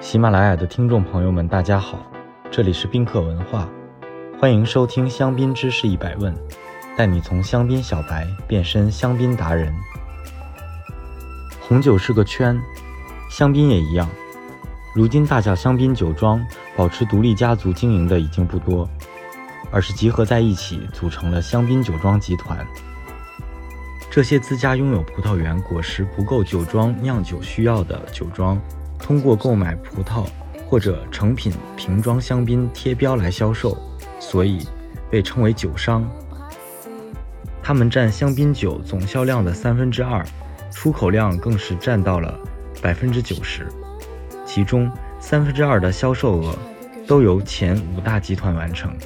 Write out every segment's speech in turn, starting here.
喜马拉雅的听众朋友们，大家好，这里是宾客文化，欢迎收听香槟知识一百问，带你从香槟小白变身香槟达人。红酒是个圈，香槟也一样。如今大小香槟酒庄保持独立家族经营的已经不多，而是集合在一起组成了香槟酒庄集团。这些自家拥有葡萄园果实不够酒庄酿酒需要的酒庄，通过购买葡萄或者成品瓶装香槟贴标来销售，所以被称为酒商。他们占香槟酒总销量的三分之二，出口量更是占到了百分之九十，其中三分之二的销售额都由前五大集团完成，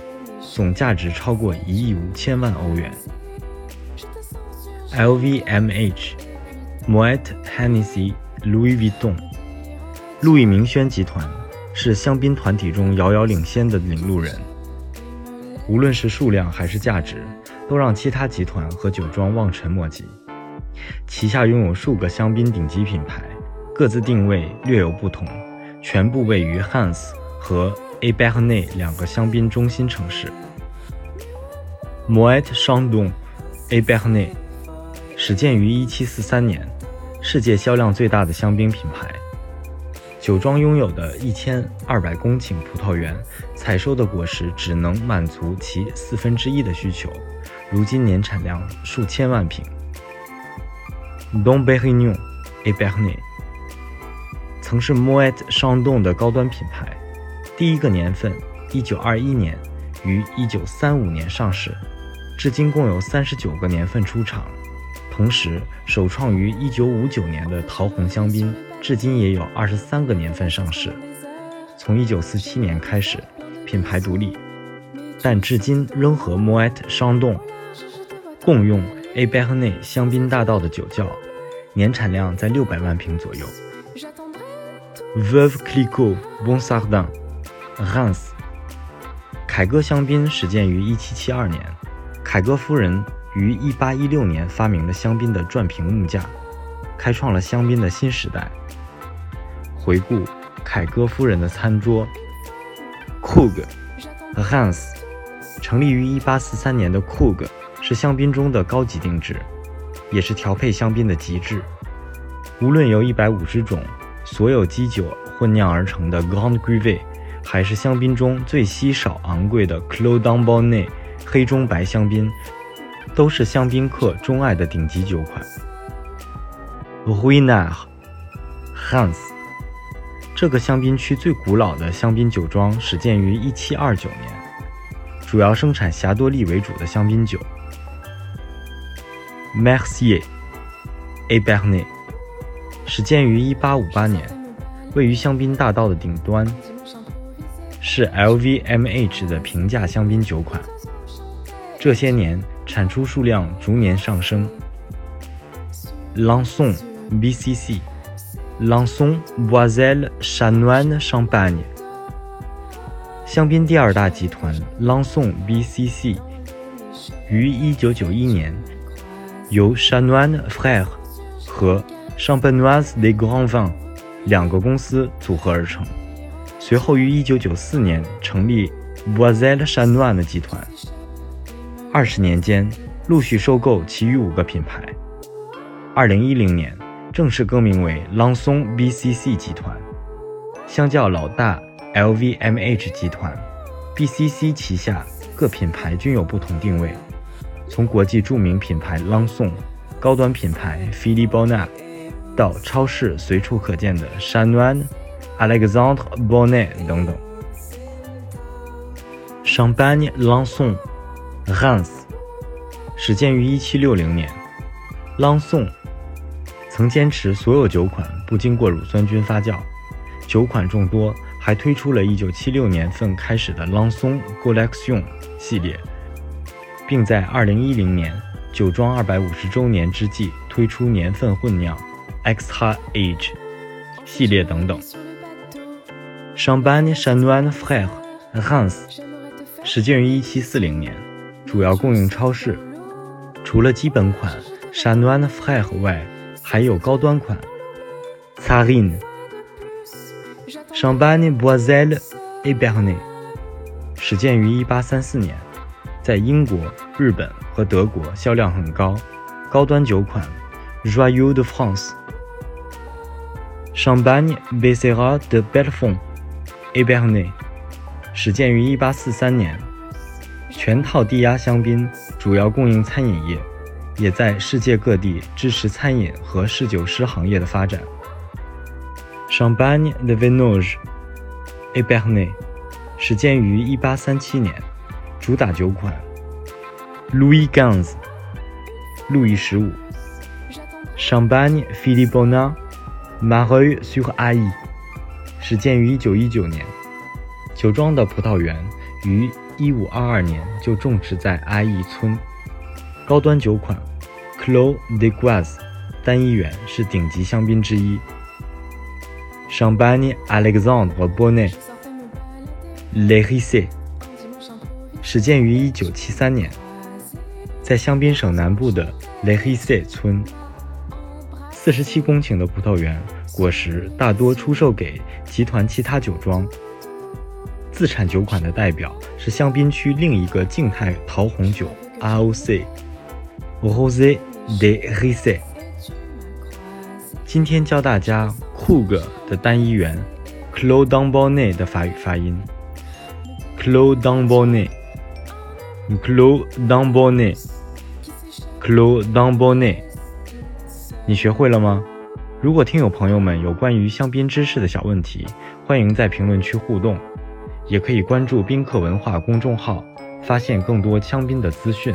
总价值超过一亿五千万欧元。LVMH、Moet Hennessy、Louis Vuitton、路易明轩集团是香槟团体中遥遥领先的领路人。无论是数量还是价值，都让其他集团和酒庄望尘莫及。旗下拥有数个香槟顶级品牌，各自定位略有不同，全部位于 Hans 和 a b e r n e 两个香槟中心城市。Moet Chandon、a b e r n e 始建于1743年，世界销量最大的香槟品牌。酒庄拥有的一千二百公顷葡萄园，采收的果实只能满足其四分之一的需求，如今年产量数千万瓶。Dom Pérignon et b e r n e 曾是 m o e t s h a n d o n 的高端品牌，第一个年份1921年，于1935年上市，至今共有三十九个年份出厂。同时，首创于1959年的桃红香槟，至今也有二十三个年份上市。从1947年开始，品牌独立，但至今仍和 Moet 商洞共用 a b e r n e 香槟大道的酒窖，年产量在六百万瓶左右。Veuve Clicquot Bonsardin Reims 凯歌香槟始建于1772年，凯歌夫人。于1816年发明了香槟的转屏木架，开创了香槟的新时代。回顾凯歌夫人的餐桌，Kug Hans 成立于1843年的 Kug 是香槟中的高级定制，也是调配香槟的极致。无论由150种所有基酒混酿而成的 Grand Cru，还是香槟中最稀少昂贵的 Clos d'Ambonnet 黑中白香槟。都是香槟客钟爱的顶级酒款。Ruinart，Hans，这个香槟区最古老的香槟酒庄始建于1729年，主要生产霞多丽为主的香槟酒。Mercier，Abernay，始建于1858年，位于香槟大道的顶端，是 LVMH 的平价香槟酒款。这些年。产出数量逐年上升。l a n s o n BCC，Lanson Boiselle Chanoine Champagne，香槟第二大集团 Lanson BCC 于1991年由 Chanoine Frères 和 Champenoise des Grands Vins 两个公司组合而成，随后于1994年成立 Boiselle Chanoine 集团。二十年间，陆续收购其余五个品牌。二零一零年，正式更名为朗松 BCC 集团。相较老大 LVMH 集团，BCC 旗下各品牌均有不同定位。从国际著名品牌朗松、高端品牌 Philippe 到超市随处可见的 c h a n a n Alexandre Bonnet 等等。Champagne Lanson。Hans 始建于1760年，朗宋曾坚持所有酒款不经过乳酸菌发酵，酒款众多，还推出了1976年份开始的朗松 Collection 系列，并在2010年酒庄250周年之际推出年份混酿 Exha age 系列等等。Champagne c h a n o i n Frères Hans 始建于1740年。主要供应超市，除了基本款 c h a n o i n Frères 外，还有高端款 Tsarine。Champagne Boiselle Ébernay，始建于1834年，在英国、日本和德国销量很高，高端酒款 Royal de France。Champagne Beserra de Belfond Ébernay，始建于1843年，全套低压香槟，主要供应餐饮业，也在世界各地支持餐饮和侍酒师行业的发展。Champagne de Venoge Ébernay，始建于1837年，主打酒款 Louis XV，路易十五。Champagne Philippona m a r e u s u r a i 始建于1919年，酒庄的葡萄园于1522年就种植在阿义村，高端酒款 Clos de Guaz 单一园是顶级香槟之一。Champagne Alexandre Bonnet l e r i s e 始建于1973年，在香槟省南部的 l e r i s e 村，四十七公顷的葡萄园，果实大多出售给集团其他酒庄。自产酒款的代表是香槟区另一个静态桃红酒 ROC Rosé des Risset。今天教大家。库格的单一元 c l o d o n b o n n e 的法语发音 c l o d o n b o n n e c l o d o n b o n n e c l o d o n b o n n e 你学会了吗？如果听友朋友们有关于香槟知识的小问题，欢迎在评论区互动，也可以关注宾客文化公众号，发现更多香槟的资讯。